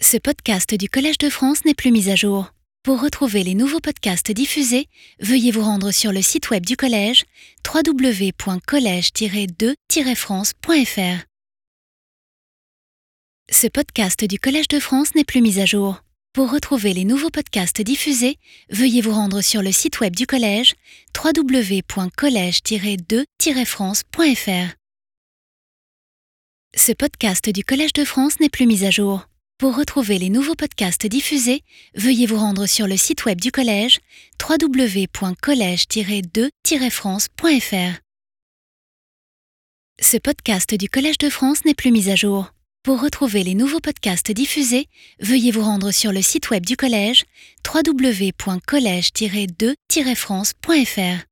Ce podcast du Collège de France n'est plus mis à jour. Pour retrouver les nouveaux podcasts diffusés, veuillez vous rendre sur le site web du collège www.colège-2-france.fr. Ce podcast du Collège de France n'est plus mis à jour. Pour retrouver les nouveaux podcasts diffusés, veuillez vous rendre sur le site web du collège www.colège-2-france.fr. Ce podcast du Collège de France n'est plus mis à jour. Pour retrouver les nouveaux podcasts diffusés, veuillez vous rendre sur le site web du collège www.colège-2-france.fr. Ce podcast du Collège de France n'est plus mis à jour. Pour retrouver les nouveaux podcasts diffusés, veuillez vous rendre sur le site web du collège www.colège-2-france.fr.